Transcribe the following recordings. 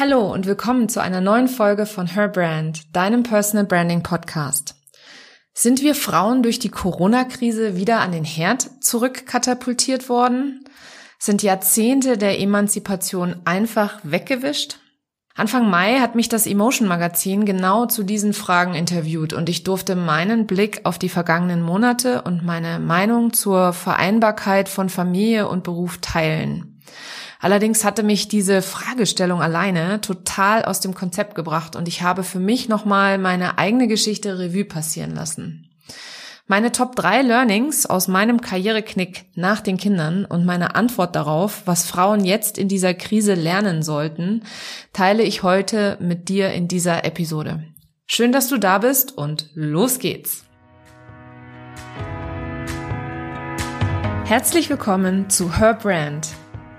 Hallo und willkommen zu einer neuen Folge von Her Brand, deinem Personal Branding Podcast. Sind wir Frauen durch die Corona-Krise wieder an den Herd zurückkatapultiert worden? Sind Jahrzehnte der Emanzipation einfach weggewischt? Anfang Mai hat mich das Emotion Magazin genau zu diesen Fragen interviewt und ich durfte meinen Blick auf die vergangenen Monate und meine Meinung zur Vereinbarkeit von Familie und Beruf teilen. Allerdings hatte mich diese Fragestellung alleine total aus dem Konzept gebracht und ich habe für mich nochmal meine eigene Geschichte Revue passieren lassen. Meine Top 3 Learnings aus meinem Karriereknick nach den Kindern und meine Antwort darauf, was Frauen jetzt in dieser Krise lernen sollten, teile ich heute mit dir in dieser Episode. Schön, dass du da bist und los geht's! Herzlich willkommen zu Her Brand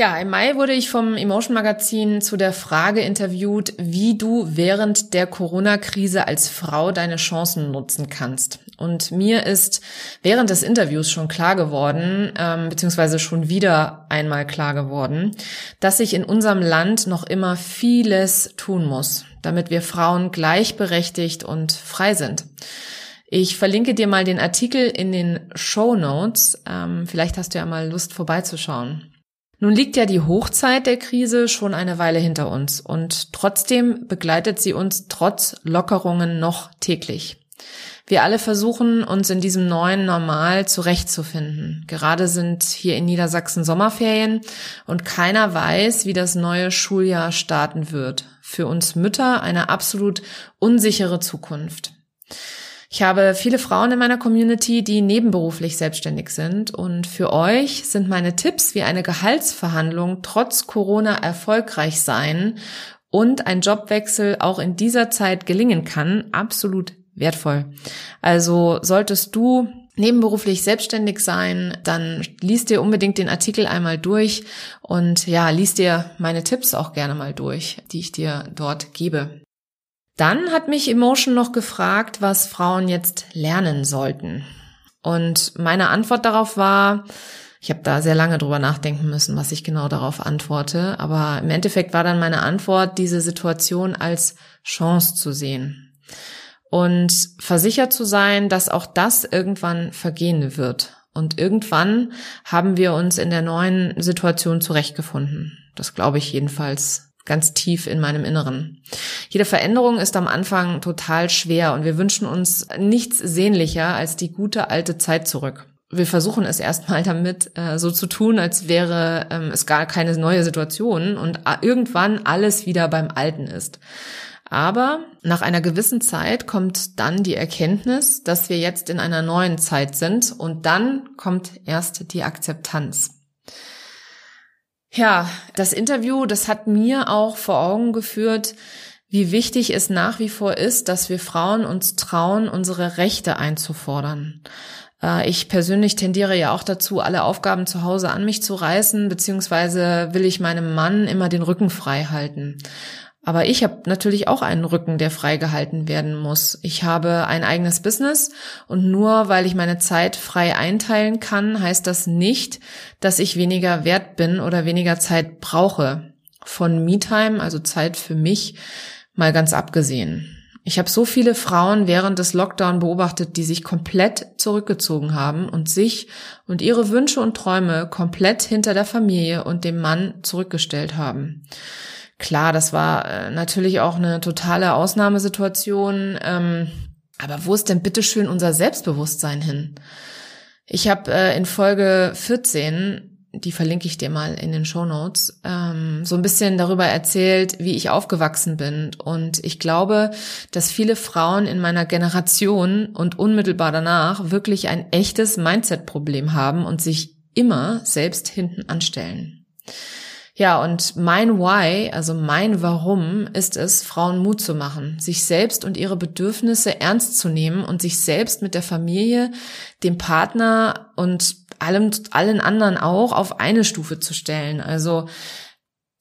Ja, im Mai wurde ich vom Emotion Magazin zu der Frage interviewt, wie du während der Corona-Krise als Frau deine Chancen nutzen kannst. Und mir ist während des Interviews schon klar geworden, ähm, beziehungsweise schon wieder einmal klar geworden, dass sich in unserem Land noch immer vieles tun muss, damit wir Frauen gleichberechtigt und frei sind. Ich verlinke dir mal den Artikel in den Show Notes. Ähm, vielleicht hast du ja mal Lust vorbeizuschauen. Nun liegt ja die Hochzeit der Krise schon eine Weile hinter uns und trotzdem begleitet sie uns trotz Lockerungen noch täglich. Wir alle versuchen, uns in diesem neuen Normal zurechtzufinden. Gerade sind hier in Niedersachsen Sommerferien und keiner weiß, wie das neue Schuljahr starten wird. Für uns Mütter eine absolut unsichere Zukunft. Ich habe viele Frauen in meiner Community, die nebenberuflich selbstständig sind und für euch sind meine Tipps, wie eine Gehaltsverhandlung trotz Corona erfolgreich sein und ein Jobwechsel auch in dieser Zeit gelingen kann, absolut wertvoll. Also solltest du nebenberuflich selbstständig sein, dann liest dir unbedingt den Artikel einmal durch und ja, liest dir meine Tipps auch gerne mal durch, die ich dir dort gebe. Dann hat mich Emotion noch gefragt, was Frauen jetzt lernen sollten. Und meine Antwort darauf war, ich habe da sehr lange drüber nachdenken müssen, was ich genau darauf antworte, aber im Endeffekt war dann meine Antwort, diese Situation als Chance zu sehen und versichert zu sein, dass auch das irgendwann vergehen wird. Und irgendwann haben wir uns in der neuen Situation zurechtgefunden. Das glaube ich jedenfalls ganz tief in meinem Inneren. Jede Veränderung ist am Anfang total schwer und wir wünschen uns nichts sehnlicher als die gute alte Zeit zurück. Wir versuchen es erstmal damit äh, so zu tun, als wäre ähm, es gar keine neue Situation und irgendwann alles wieder beim Alten ist. Aber nach einer gewissen Zeit kommt dann die Erkenntnis, dass wir jetzt in einer neuen Zeit sind und dann kommt erst die Akzeptanz. Ja, das Interview, das hat mir auch vor Augen geführt, wie wichtig es nach wie vor ist, dass wir Frauen uns trauen, unsere Rechte einzufordern. Äh, ich persönlich tendiere ja auch dazu, alle Aufgaben zu Hause an mich zu reißen, beziehungsweise will ich meinem Mann immer den Rücken frei halten. Aber ich habe natürlich auch einen Rücken, der freigehalten werden muss. Ich habe ein eigenes Business und nur weil ich meine Zeit frei einteilen kann, heißt das nicht, dass ich weniger wert bin oder weniger Zeit brauche. Von Me-Time, also Zeit für mich, mal ganz abgesehen. Ich habe so viele Frauen während des Lockdown beobachtet, die sich komplett zurückgezogen haben und sich und ihre Wünsche und Träume komplett hinter der Familie und dem Mann zurückgestellt haben. Klar, das war äh, natürlich auch eine totale Ausnahmesituation. Ähm, aber wo ist denn bitteschön unser Selbstbewusstsein hin? Ich habe äh, in Folge 14 die verlinke ich dir mal in den Show Notes, ähm, so ein bisschen darüber erzählt, wie ich aufgewachsen bin. Und ich glaube, dass viele Frauen in meiner Generation und unmittelbar danach wirklich ein echtes Mindset-Problem haben und sich immer selbst hinten anstellen. Ja, und mein Why, also mein Warum, ist es, Frauen Mut zu machen, sich selbst und ihre Bedürfnisse ernst zu nehmen und sich selbst mit der Familie, dem Partner und allem, allen anderen auch auf eine Stufe zu stellen. Also,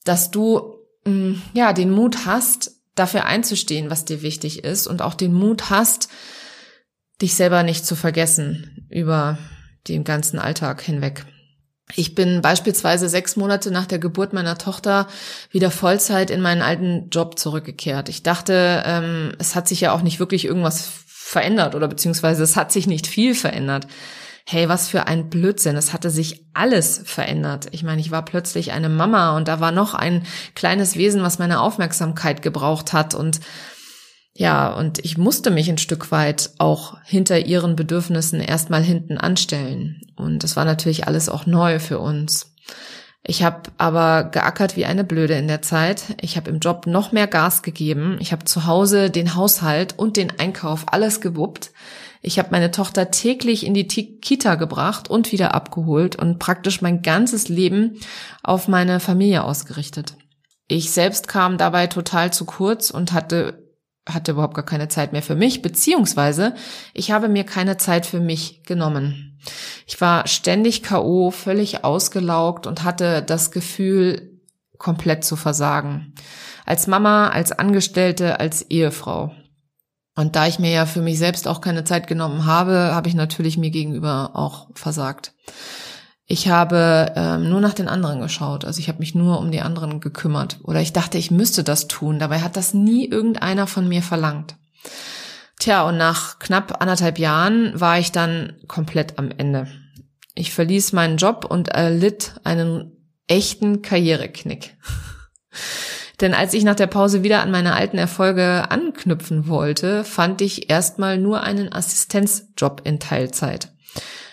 dass du, mm, ja, den Mut hast, dafür einzustehen, was dir wichtig ist und auch den Mut hast, dich selber nicht zu vergessen über den ganzen Alltag hinweg. Ich bin beispielsweise sechs Monate nach der Geburt meiner Tochter wieder Vollzeit in meinen alten Job zurückgekehrt. Ich dachte, ähm, es hat sich ja auch nicht wirklich irgendwas verändert oder beziehungsweise es hat sich nicht viel verändert. Hey, was für ein Blödsinn. Es hatte sich alles verändert. Ich meine, ich war plötzlich eine Mama und da war noch ein kleines Wesen, was meine Aufmerksamkeit gebraucht hat und ja, und ich musste mich ein Stück weit auch hinter ihren Bedürfnissen erstmal hinten anstellen. Und das war natürlich alles auch neu für uns. Ich habe aber geackert wie eine Blöde in der Zeit. Ich habe im Job noch mehr Gas gegeben. Ich habe zu Hause den Haushalt und den Einkauf alles gewuppt. Ich habe meine Tochter täglich in die Kita gebracht und wieder abgeholt und praktisch mein ganzes Leben auf meine Familie ausgerichtet. Ich selbst kam dabei total zu kurz und hatte hatte überhaupt gar keine Zeit mehr für mich, beziehungsweise ich habe mir keine Zeit für mich genommen. Ich war ständig KO, völlig ausgelaugt und hatte das Gefühl, komplett zu versagen. Als Mama, als Angestellte, als Ehefrau. Und da ich mir ja für mich selbst auch keine Zeit genommen habe, habe ich natürlich mir gegenüber auch versagt. Ich habe ähm, nur nach den anderen geschaut. Also ich habe mich nur um die anderen gekümmert. Oder ich dachte, ich müsste das tun. Dabei hat das nie irgendeiner von mir verlangt. Tja, und nach knapp anderthalb Jahren war ich dann komplett am Ende. Ich verließ meinen Job und erlitt einen echten Karriereknick. Denn als ich nach der Pause wieder an meine alten Erfolge anknüpfen wollte, fand ich erstmal nur einen Assistenzjob in Teilzeit.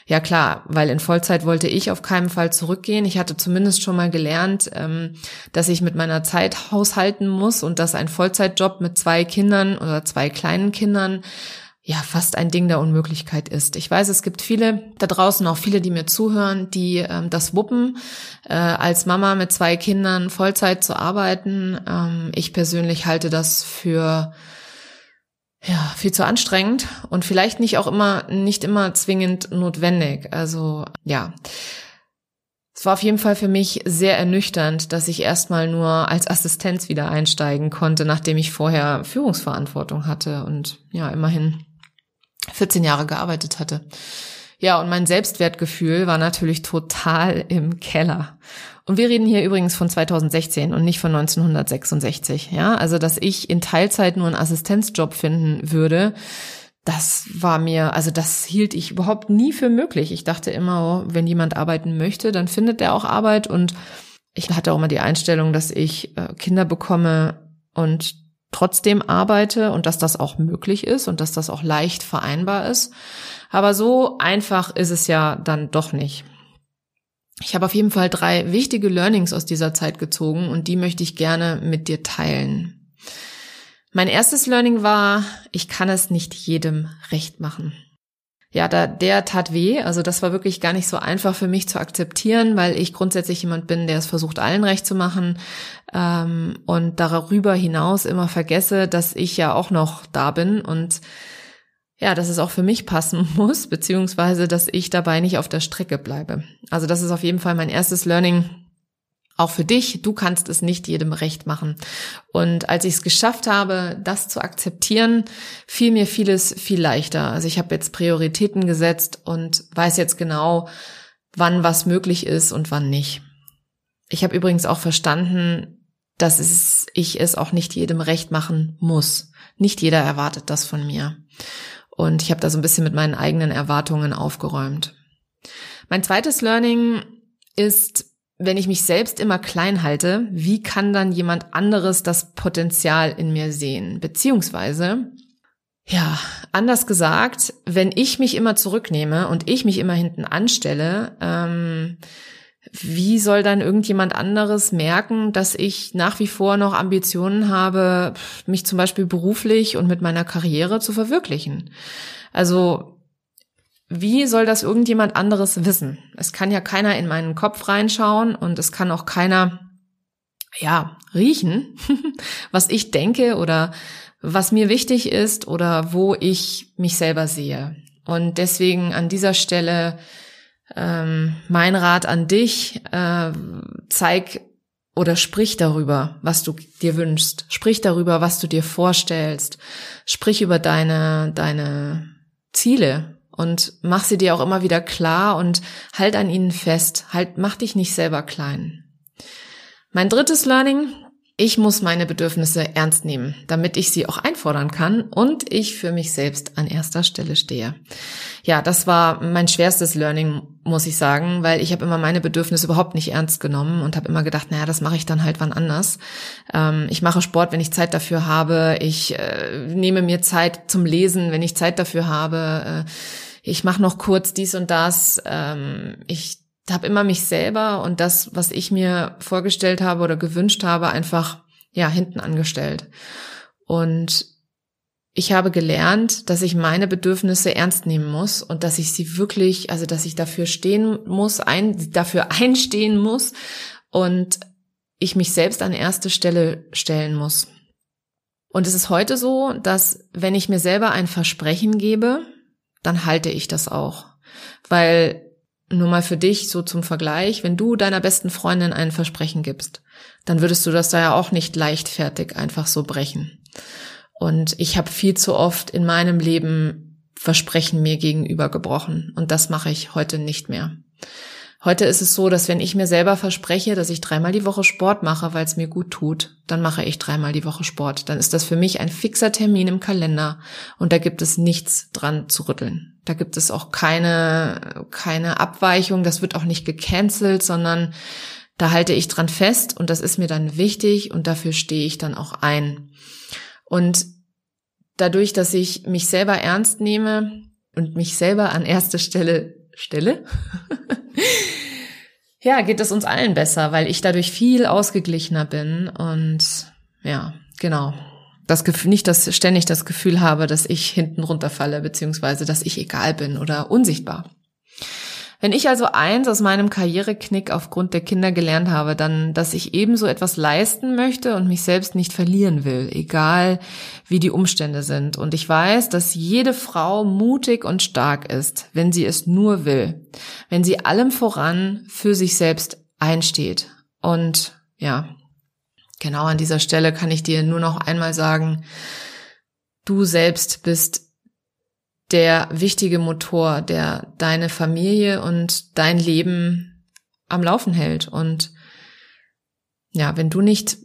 Ja klar, weil in Vollzeit wollte ich auf keinen Fall zurückgehen. Ich hatte zumindest schon mal gelernt, ähm, dass ich mit meiner Zeit haushalten muss und dass ein Vollzeitjob mit zwei Kindern oder zwei kleinen Kindern ja fast ein Ding der Unmöglichkeit ist. Ich weiß, es gibt viele da draußen, auch viele, die mir zuhören, die ähm, das wuppen, äh, als Mama mit zwei Kindern Vollzeit zu arbeiten. Ähm, ich persönlich halte das für ja, viel zu anstrengend und vielleicht nicht auch immer, nicht immer zwingend notwendig. Also, ja. Es war auf jeden Fall für mich sehr ernüchternd, dass ich erstmal nur als Assistenz wieder einsteigen konnte, nachdem ich vorher Führungsverantwortung hatte und ja, immerhin 14 Jahre gearbeitet hatte. Ja, und mein Selbstwertgefühl war natürlich total im Keller. Und wir reden hier übrigens von 2016 und nicht von 1966. Ja, also dass ich in Teilzeit nur einen Assistenzjob finden würde, das war mir, also das hielt ich überhaupt nie für möglich. Ich dachte immer, oh, wenn jemand arbeiten möchte, dann findet er auch Arbeit. Und ich hatte auch immer die Einstellung, dass ich äh, Kinder bekomme und trotzdem arbeite und dass das auch möglich ist und dass das auch leicht vereinbar ist. Aber so einfach ist es ja dann doch nicht. Ich habe auf jeden Fall drei wichtige Learnings aus dieser Zeit gezogen und die möchte ich gerne mit dir teilen. Mein erstes Learning war, ich kann es nicht jedem recht machen. Ja, da, der tat weh. Also das war wirklich gar nicht so einfach für mich zu akzeptieren, weil ich grundsätzlich jemand bin, der es versucht, allen recht zu machen ähm, und darüber hinaus immer vergesse, dass ich ja auch noch da bin und ja, dass es auch für mich passen muss, beziehungsweise dass ich dabei nicht auf der Strecke bleibe. Also das ist auf jeden Fall mein erstes Learning. Auch für dich, du kannst es nicht jedem recht machen. Und als ich es geschafft habe, das zu akzeptieren, fiel mir vieles viel leichter. Also ich habe jetzt Prioritäten gesetzt und weiß jetzt genau, wann was möglich ist und wann nicht. Ich habe übrigens auch verstanden, dass es, ich es auch nicht jedem recht machen muss. Nicht jeder erwartet das von mir. Und ich habe da so ein bisschen mit meinen eigenen Erwartungen aufgeräumt. Mein zweites Learning ist, wenn ich mich selbst immer klein halte, wie kann dann jemand anderes das Potenzial in mir sehen? Beziehungsweise, ja, anders gesagt, wenn ich mich immer zurücknehme und ich mich immer hinten anstelle, ähm, wie soll dann irgendjemand anderes merken, dass ich nach wie vor noch Ambitionen habe, mich zum Beispiel beruflich und mit meiner Karriere zu verwirklichen? Also, wie soll das irgendjemand anderes wissen? Es kann ja keiner in meinen Kopf reinschauen und es kann auch keiner, ja, riechen, was ich denke oder was mir wichtig ist oder wo ich mich selber sehe. Und deswegen an dieser Stelle ähm, mein Rat an dich, äh, zeig oder sprich darüber, was du dir wünschst. Sprich darüber, was du dir vorstellst. Sprich über deine, deine Ziele und mach sie dir auch immer wieder klar und halt an ihnen fest. Halt, mach dich nicht selber klein. Mein drittes Learning, ich muss meine Bedürfnisse ernst nehmen, damit ich sie auch einfordern kann und ich für mich selbst an erster Stelle stehe. Ja, das war mein schwerstes Learning, muss ich sagen, weil ich habe immer meine Bedürfnisse überhaupt nicht ernst genommen und habe immer gedacht, naja, das mache ich dann halt wann anders. Ähm, ich mache Sport, wenn ich Zeit dafür habe. Ich äh, nehme mir Zeit zum Lesen, wenn ich Zeit dafür habe. Äh, ich mache noch kurz dies und das. Ähm, ich habe immer mich selber und das, was ich mir vorgestellt habe oder gewünscht habe, einfach ja hinten angestellt. Und ich habe gelernt, dass ich meine Bedürfnisse ernst nehmen muss und dass ich sie wirklich, also dass ich dafür stehen muss, ein, dafür einstehen muss und ich mich selbst an erste Stelle stellen muss. Und es ist heute so, dass wenn ich mir selber ein Versprechen gebe, dann halte ich das auch. Weil nur mal für dich so zum Vergleich, wenn du deiner besten Freundin ein Versprechen gibst, dann würdest du das da ja auch nicht leichtfertig einfach so brechen. Und ich habe viel zu oft in meinem Leben Versprechen mir gegenüber gebrochen und das mache ich heute nicht mehr. Heute ist es so, dass wenn ich mir selber verspreche, dass ich dreimal die Woche Sport mache, weil es mir gut tut, dann mache ich dreimal die Woche Sport. Dann ist das für mich ein fixer Termin im Kalender und da gibt es nichts dran zu rütteln. Da gibt es auch keine, keine Abweichung, das wird auch nicht gecancelt, sondern da halte ich dran fest und das ist mir dann wichtig und dafür stehe ich dann auch ein. Und dadurch, dass ich mich selber ernst nehme und mich selber an erste Stelle stelle, ja, geht es uns allen besser, weil ich dadurch viel ausgeglichener bin und ja, genau. Das Gefühl, nicht, dass ständig das Gefühl habe, dass ich hinten runterfalle, beziehungsweise, dass ich egal bin oder unsichtbar. Wenn ich also eins aus meinem Karriereknick aufgrund der Kinder gelernt habe, dann, dass ich ebenso etwas leisten möchte und mich selbst nicht verlieren will, egal wie die Umstände sind. Und ich weiß, dass jede Frau mutig und stark ist, wenn sie es nur will, wenn sie allem voran für sich selbst einsteht. Und ja, genau an dieser Stelle kann ich dir nur noch einmal sagen, du selbst bist der wichtige Motor, der deine Familie und dein Leben am Laufen hält. Und ja, wenn du nicht,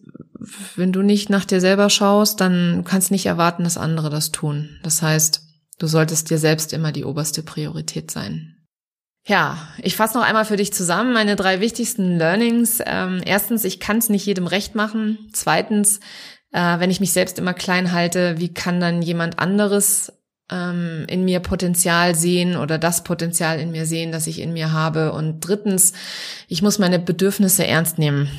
wenn du nicht nach dir selber schaust, dann kannst nicht erwarten, dass andere das tun. Das heißt, du solltest dir selbst immer die oberste Priorität sein. Ja, ich fasse noch einmal für dich zusammen meine drei wichtigsten Learnings. Ähm, erstens, ich kann es nicht jedem recht machen. Zweitens, äh, wenn ich mich selbst immer klein halte, wie kann dann jemand anderes ähm, in mir Potenzial sehen oder das Potenzial in mir sehen, das ich in mir habe. Und drittens, ich muss meine Bedürfnisse ernst nehmen.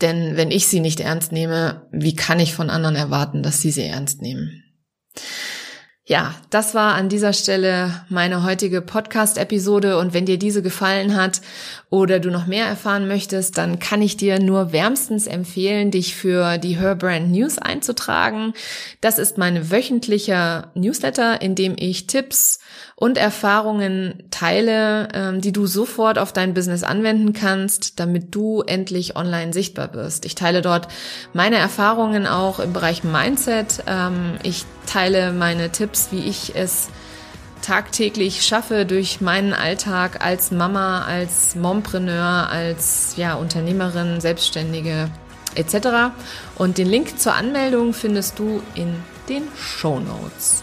Denn wenn ich sie nicht ernst nehme, wie kann ich von anderen erwarten, dass sie sie ernst nehmen? Ja, das war an dieser Stelle meine heutige Podcast-Episode und wenn dir diese gefallen hat oder du noch mehr erfahren möchtest, dann kann ich dir nur wärmstens empfehlen, dich für die Her Brand News einzutragen. Das ist mein wöchentlicher Newsletter, in dem ich Tipps und Erfahrungen teile, ähm, die du sofort auf dein Business anwenden kannst, damit du endlich online sichtbar wirst. Ich teile dort meine Erfahrungen auch im Bereich Mindset. Ähm, ich teile meine Tipps, wie ich es tagtäglich schaffe durch meinen Alltag als Mama, als Mompreneur, als ja, Unternehmerin, Selbstständige etc. Und den Link zur Anmeldung findest du in den Show Notes.